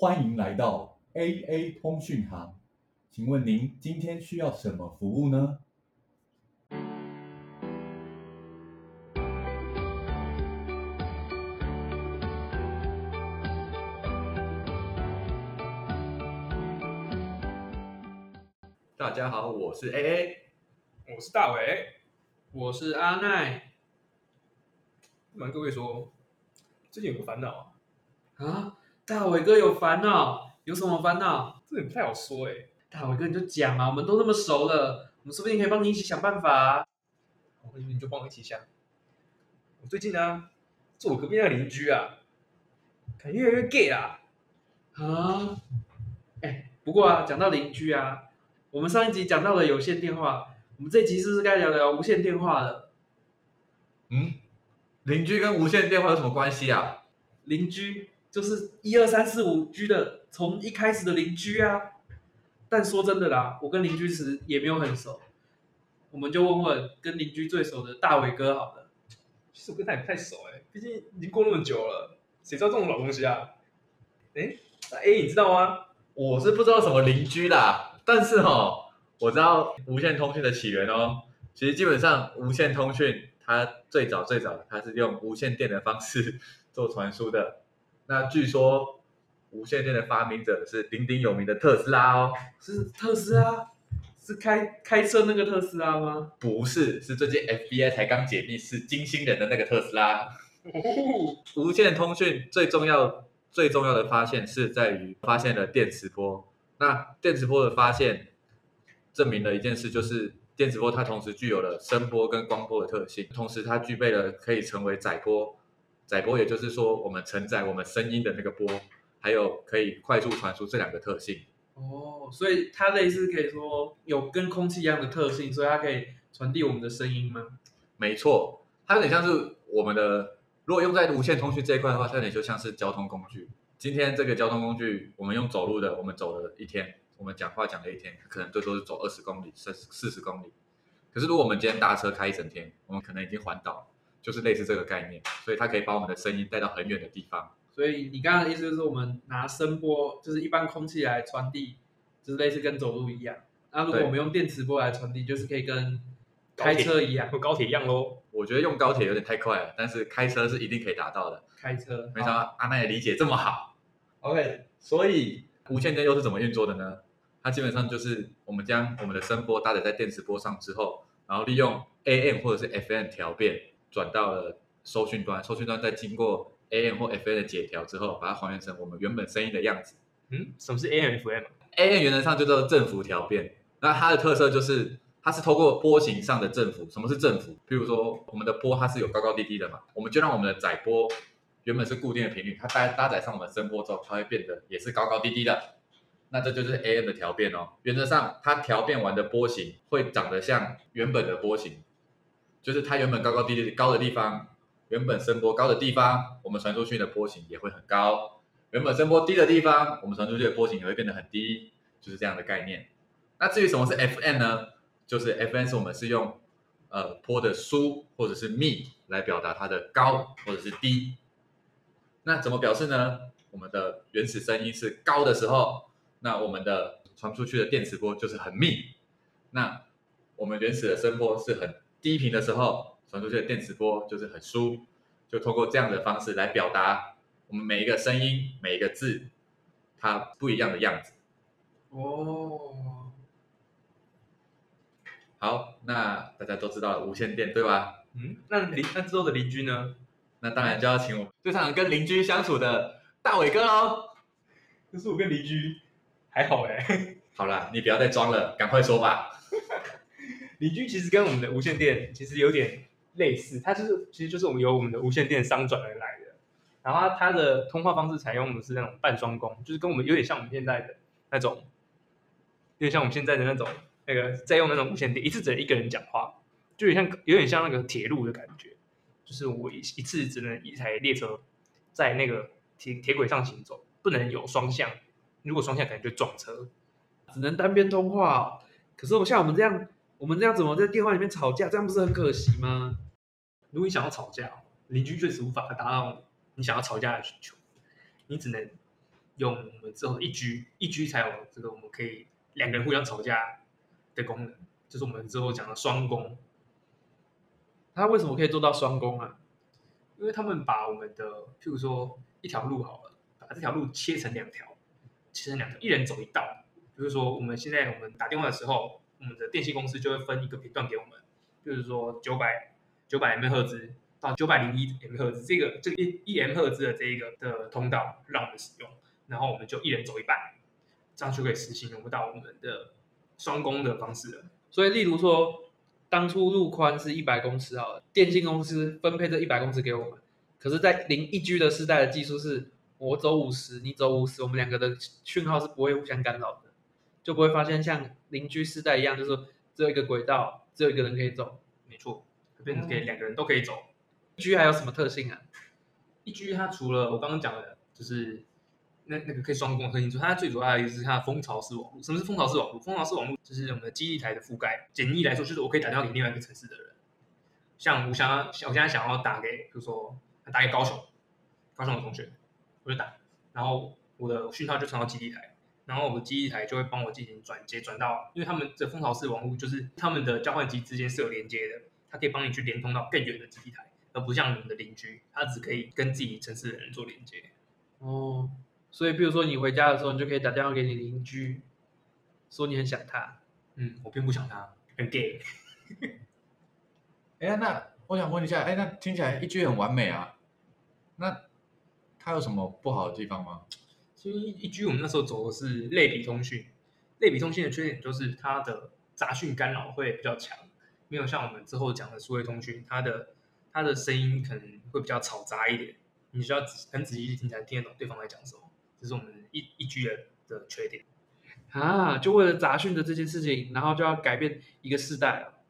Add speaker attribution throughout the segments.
Speaker 1: 欢迎来到 AA 通讯行，请问您今天需要什么服务呢？
Speaker 2: 大家好，我是 AA。
Speaker 3: 我是大伟，
Speaker 4: 我是阿奈。
Speaker 3: 不瞒各位说，最近有个烦恼啊，
Speaker 4: 啊，大伟哥有烦恼，有什么烦恼？
Speaker 3: 这也不太好说哎、
Speaker 4: 大伟哥你就讲啊，我们都那么熟了，我们说不定可以帮你一起想办法啊。
Speaker 3: 我你就帮我一起想。我最近呢，做我隔壁那个邻居啊，感觉越来越 gay 啦。
Speaker 4: 啊，哎，不过啊，讲到邻居啊，我们上一集讲到了有线电话，我们这集是不是该聊聊无线电话了？
Speaker 2: 嗯，邻居跟无线电话有什么关系啊？
Speaker 4: 邻居就是一二三四五居的，从一开始的邻居啊。但说真的啦，我跟邻居时也没有很熟，我们就问问跟邻居最熟的大伟哥好了。
Speaker 3: 其实我跟他也不太熟哎、毕竟已经过那么久了，谁知道这种老东西啊？哎，那 A 你知道吗？
Speaker 2: 我是不知道什么邻居啦，但是哈，我知道无线通讯的起源哦。其实基本上无线通讯它最早最早它是用无线电的方式做传输的。那据说无线电的发明者是鼎鼎有名的特斯拉哦，
Speaker 4: 是特斯拉，是开开车那个特斯拉吗？
Speaker 2: 不是，是最近 FBI 才刚解密是金星人的那个特斯拉。无线通讯最重要、最重要的发现是在于发现了电磁波。那电磁波的发现证明了一件事，就是电磁波它同时具有了声波跟光波的特性，同时它具备了可以成为载波。载波也就是说，我们承载我们声音的那个波，还有可以快速传输这两个特性。
Speaker 4: 哦，所以它类似可以说有跟空气一样的特性，所以它可以传递我们的声音吗？
Speaker 2: 没错，它有点像是我们的，如果用在无线通讯这一块的话，它有点就像是交通工具。今天这个交通工具，我们用走路的，我们走了一天，我们讲话讲了一天，可能最多是走二十公里、四四十公里。可是如果我们今天搭车开一整天，我们可能已经环岛了，就是类似这个概念，所以它可以把我们的声音带到很远的地方。
Speaker 4: 所以你刚刚的意思就是我们拿声波，就是一般空气来传递，就是类似跟走路一样。那如果我们用电磁波来传递，就是可以跟开车一样，
Speaker 3: 和高铁一样喽。
Speaker 2: 我觉得用高铁有点太快了，但是开车是一定可以达到的。
Speaker 4: 开车。
Speaker 2: 没想到阿奈的理解这么好。OK，所以无线电又是怎么运作的呢？它基本上就是我们将我们的声波搭载在电磁波上之后，然后利用 AM 或者是 FM 调变转到了收讯端，收讯端再经过 AM 或 FM 的解调之后，把它还原成我们原本声音的样子。
Speaker 3: 嗯，什么是 AM
Speaker 2: FM？AM 原则上就叫做振幅调变，那它的特色就是它是透过波形上的振幅。什么是振幅？比如说我们的波它是有高高低低的嘛，我们就让我们的载波原本是固定的频率，它搭搭载上我们声波之后，它会变得也是高高低低的。那这就是 AM 的调变哦。原则上，它调变完的波形会长得像原本的波形，就是它原本高高低低高的地方，原本声波高的地方，我们传出去的波形也会很高。原本声波低的地方，我们传出去的波形也会变得很低，就是这样的概念。那至于什么是 F N 呢？就是 F N 是我们是用呃波的疏或者是密来表达它的高或者是低。那怎么表示呢？我们的原始声音是高的时候，那我们的传出去的电磁波就是很密。那我们原始的声波是很低频的时候，传出去的电磁波就是很疏。就通过这样的方式来表达我们每一个声音、每一个字它不一样的样子。
Speaker 4: 哦，
Speaker 2: 好，那大家都知道了无线电对吧？
Speaker 3: 嗯，那邻那之后的邻居呢？
Speaker 2: 那当然就要请我们最常跟邻居相处的大伟哥喽。
Speaker 3: 可是我跟邻居还好哎、
Speaker 2: 好啦，你不要再装了，赶快说吧。
Speaker 3: 邻居其实跟我们的无线电其实有点类似，它就是其实就是我们由我们的无线电商转而来的。然后它的通话方式采用的是那种半双工，就是跟我们有点像我们现在的那种，有点像我们现在的那种那个在用那种无线电，一次只能一个人讲话，就有点像有点像那个铁路的感觉，就是我一一次只能一台列车在那个铁铁轨上行走，不能有双向，如果双向可能就撞车。
Speaker 4: 只能单边通话、可是我像我们这样，我们这样怎么在电话里面吵架？这样不是很可惜吗？
Speaker 3: 如果你想要吵架，邻居确实无法达到你想要吵架的需求，你只能用我们之后的一 G，一 G 才有这个我们可以两个人互相吵架的功能，就是我们之后讲的双攻。
Speaker 4: 它为什么可以做到双攻啊？
Speaker 3: 因为他们把我们的，譬如说一条路好了，把这条路切成两条，切成两条，一人走一道。比如说我们现在我们打电话的时候，我们的电信公司就会分一个频段给我们，就是说九百九百 m 赫兹到九百零一 m 赫兹，这个这个一一 m 赫兹的这一个的通道让我们使用，然后我们就一人走一半，这样就可以实行用到我们的双攻的方式了。
Speaker 4: 所以，例如说，当初路宽是一百公尺好了，电信公司分配这一百公尺给我们，可是，在零一 G 的时代的技术是，我走五十，你走五十，我们两个的讯号是不会互相干扰的，就不会发现像邻居世代一样，就是只有一个轨道，只有一个人可以走。
Speaker 3: 没错，变成可以两个人都可以走。
Speaker 4: 一 G 还有什么特性啊？
Speaker 3: 一 G 它除了我刚刚讲的，就是那那个可以双攻的特性之外，它最主要的就是它的蜂巢式网络。什么是蜂巢式网络？蜂巢式网络就是我们的基地台的覆盖。简易来说，就是我可以打电话给另外一个城市的人。像我想要，我现在想要打给，比如说打给高雄，高雄的同学，我就打，然后我的讯号就传到基地台，然后我的基地台就会帮我进行转接，转到，因为他们的蜂巢式网络就是他们的交换机之间是有连接的，它可以帮你去连通到更远的基地台。而不像你们的邻居，它只可以跟自己城市的人做连接。
Speaker 4: 哦，所以比如说你回家的时候，你就可以打电话给你邻居，说你很想他。
Speaker 3: 嗯，我并不想他，很 gay。
Speaker 2: 哎，那我想问一下，哎，那听起来一句很完美啊，那它有什么不好的地方吗？
Speaker 3: 其实一 G 我们那时候走的是类比通讯，类比通讯的缺点就是它的杂讯干扰会比较强，没有像我们之后讲的数位通讯，它的它的声音可能会比较嘈杂一点，你需要很仔细听才听得懂对方在讲什么，这是我们一一 G 的的缺点。
Speaker 4: 啊，就为了杂讯的这件事情，然后就要改变一个世代了。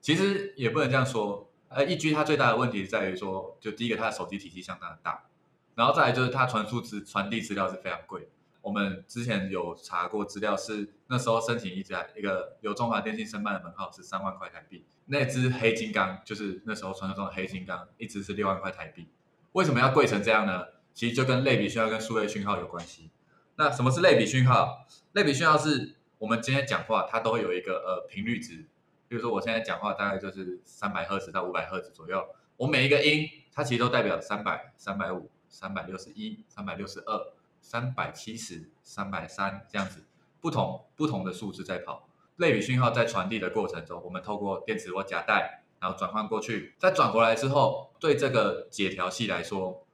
Speaker 2: 其实也不能这样说，呃，一 G 它最大的问题在于说，就第一个它的手机体积相当的大，然后再来就是它传输资传递资料是非常贵。我们之前有查过资料，是那时候申请一家一个由中华电信申办的门号是三万块台币，那只黑金刚就是那时候传说中的黑金刚，一只是六万块台币。为什么要贵成这样呢？其实就跟类比讯号跟数位讯号有关系。那什么是类比讯号？类比讯号是我们今天讲话，它都会有一个呃频率值，比如说我现在讲话大概就是三百赫兹到五百赫兹左右，我每一个音它其实都代表三百、三百五、三百六十一、三百六十二、三百七十、三百三这样子，不同不同的数字在跑。类比讯号在传递的过程中，我们透过电池或夹带，然后转换过去，再转回来之后，对这个解调器来说，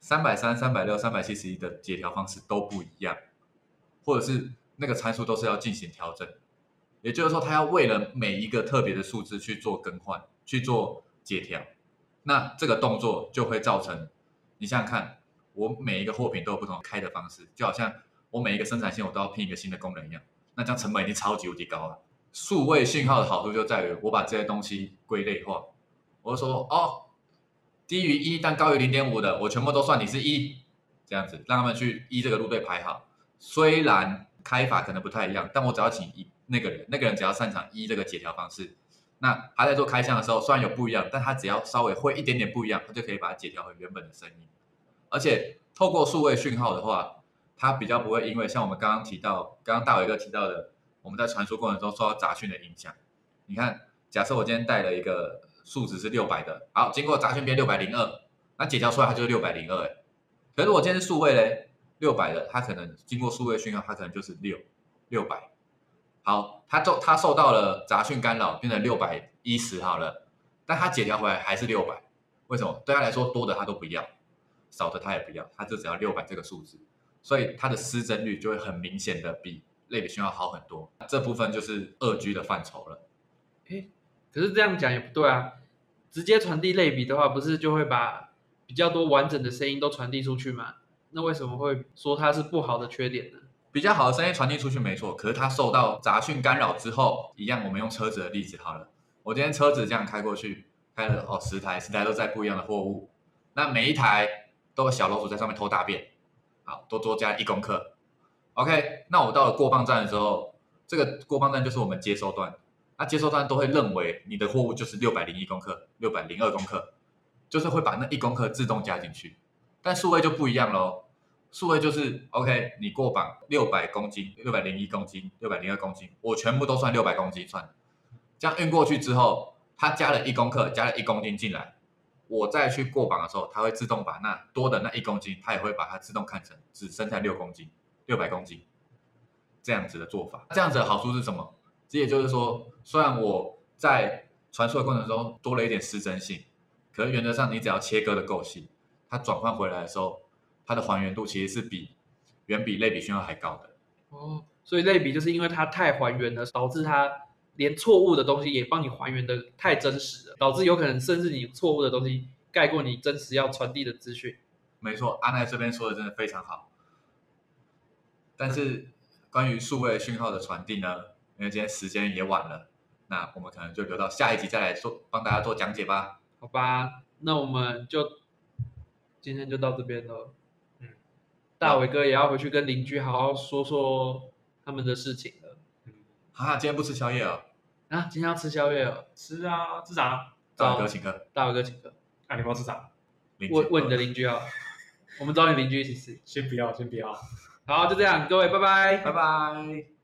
Speaker 2: 三百三、三百六、三百七十一的解调方式都不一样，或者是那个参数都是要进行调整。也就是说，它要为了每一个特别的数字去做更换、去做解调，那这个动作就会造成，你想想看，我每一个货品都有不同开的方式，就好像我每一个生产线我都要拼一个新的功能一样，那这样成本已经超级无敌高了。数位信号的好处就在于，我把这些东西归类化，我就说哦，低于一但高于零点五的，我全部都算你是一，这样子让他们去一这个路队排好。虽然开法可能不太一样，但我只要请一那个人，那个人只要擅长一这个解调方式，那他在做开箱的时候虽然有不一样，但他只要稍微会一点点不一样，他就可以把它解调回原本的声音。而且透过数位讯号的话，它比较不会因为像我们刚刚提到，刚刚大伟哥提到的，我们在传输过程中受到杂讯的影响。你看，假设我今天带了一个数值是六百的，好，经过杂讯变六百零二，那解调出来它就是六百零二，哎，可是我今天是数位嘞，六百的，它可能经过数位讯号，它可能就是六六百。好，它受它受到了杂讯干扰，变成六百一十好了，但他解调回来还是六百，为什么？对他来说，多的他都不要，少的他也不要，他就只要六百这个数字，所以它的失真率就会很明显的比类比讯号好很多。这部分就是二 G 的范畴了。
Speaker 4: 可是这样讲也不对啊，直接传递类比的话，不是就会把比较多完整的声音都传递出去吗？那为什么会说它是不好的缺点呢？
Speaker 2: 比较好的声音传递出去没错，可是它受到杂讯干扰之后，一样我们用车子的例子好了。我今天车子这样开过去，开了哦十台，十台都在不一样的货物，那每一台都有小老鼠在上面偷大便，好，多多加一公克。OK，那我到了过磅站的时候，这个过磅站就是我们接收端，那接收端都会认为你的货物就是六百零一公克、六百零二公克，就是会把那一公克自动加进去。但数位就不一样喽，数位就是 OK，你过磅六百公斤、六百零一公斤、六百零二公斤，我全部都算六百公斤算。这样运过去之后，它加了一公克，加了一公斤进来，我再去过磅的时候，它会自动把那多的那一公斤，它也会把它自动看成只剩下六公斤、六百公斤这样子的做法。这样子的好处是什么？这也就是说，虽然我在传输的过程中多了一点失真性，可是原则上你只要切割的够细，它转换回来的时候，它的还原度其实是比远比类比讯号还高的。
Speaker 4: 哦，所以类比就是因为它太还原了，导致它连错误的东西也帮你还原的太真实了，导致有可能甚至你错误的东西盖过你真实要传递的资讯。
Speaker 2: 没错，阿奈这边说的真的非常好。但是关于数位讯号的传递呢，因为今天时间也晚了，那我们可能就留到下一集再来做帮大家做讲解吧。
Speaker 4: 好吧，那我们就今天就到这边了。
Speaker 3: 嗯，
Speaker 4: 大伟哥也要回去跟邻居好好说说他们的事情了。
Speaker 2: 啊、今天不吃宵夜啊，
Speaker 4: 啊，今天要吃宵夜哦，
Speaker 3: 吃啊，吃啥？
Speaker 2: 大伟哥请客。
Speaker 4: 大伟哥请客，
Speaker 3: 啊，你们要吃啥？
Speaker 2: 邻居
Speaker 4: 问问你的邻居啊，我们找你邻居一起吃。
Speaker 3: 先不要，先不要。
Speaker 4: 好，就这样，各位，拜拜
Speaker 2: 拜拜。